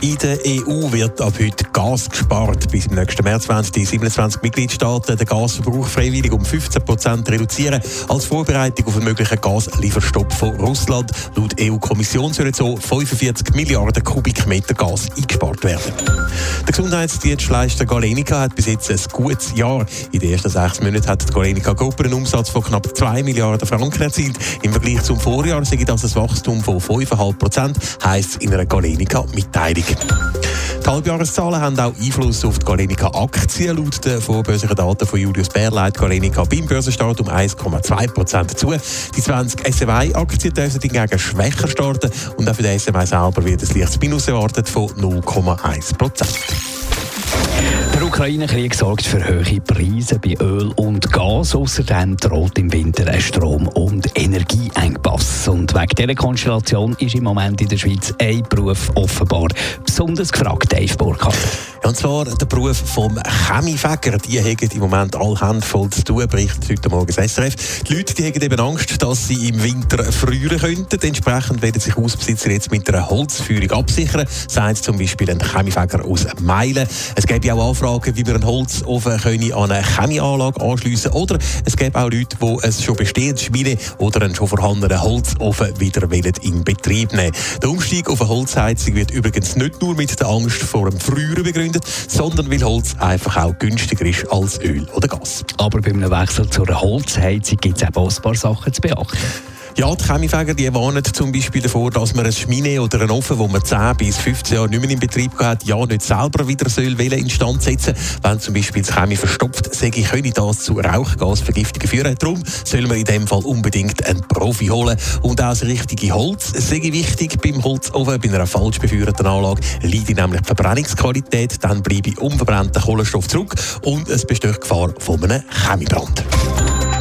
In der EU wird ab heute Gas gespart. Bis im nächsten März wollen die 27 Mitgliedstaaten den Gasverbrauch freiwillig um 15 Prozent reduzieren. Als Vorbereitung auf einen möglichen Gaslieferstopp von Russland. Laut EU-Kommission sollen so 45 Milliarden Kubikmeter Gas eingespart werden. Der Gesundheitsdienstleister Galenica hat bis jetzt ein gutes Jahr. In den ersten sechs Monaten hat die Galenica Gruppe einen Umsatz von knapp 2 Milliarden Franken erzielt. Im Vergleich zum Vorjahr sei das ein Wachstum von 5,5 Prozent, heisst es in einer Galenica-Mitteilung. Die Halbjahreszahlen haben auch Einfluss auf die Galenica-Aktien. Laut den vorbörslichen Daten von Julius Bär leitet Galenica beim Börsenstart um 1,2 Prozent zu. Die 20 SMI-Aktien dürfen hingegen schwächer starten und auch für den SMI selber wird ein leichtes Minus erwartet von 0,1 Prozent. Der Ukraine-Krieg sorgt für hohe Preise bei Öl und Gas. Außerdem droht im Winter ein Strom- und Energieengpass. Und wegen dieser Konstellation ist im Moment in der Schweiz ein Beruf offenbar besonders gefragt, Dave Burkhardt. Und zwar der Beruf vom Chemiefäger. Die haben im Moment alle Hände voll zu tun, berichtet heute Morgen das SRF. Die Leute die haben eben Angst, dass sie im Winter frieren könnten. Entsprechend werden sich Hausbesitzer jetzt mit einer Holzführung absichern, sagt zum Beispiel ein Chemiefäger aus Meilen. Es ja auch Anfragen, wie man einen Holzofen können an eine Chemieanlage anschliessen Oder es gibt auch Leute, die ein schon bestehendes Schmiede oder einen schon vorhandenen Holzofen wieder in Betrieb nehmen Der Umstieg auf eine Holzheizung wird übrigens nicht nur mit der Angst vor dem Frieren begründet, sondern weil Holz einfach auch günstiger ist als Öl oder Gas. Aber bei einem Wechsel zu einer Holzheizung gibt es auch ein paar Sachen zu beachten. Ja, die Chemiefäger die warnen zum Beispiel davor, dass man ein Schmine oder einen Ofen, wo man 10 bis 15 Jahre nicht mehr in Betrieb hat, ja nicht selber wieder soll instand setzen Wenn zum Beispiel das Chemie verstopft sei, könne das zu Rauchgasvergiftungen führen. Darum soll man in dem Fall unbedingt einen Profi holen. Und auch das richtige Holz sei wichtig beim Holzofen. Bei einer falsch beführten Anlage leidet nämlich die Verbrennungsqualität, dann bleibe unverbrannter Kohlenstoff zurück und es besteht Gefahr von einem Chemiebrand.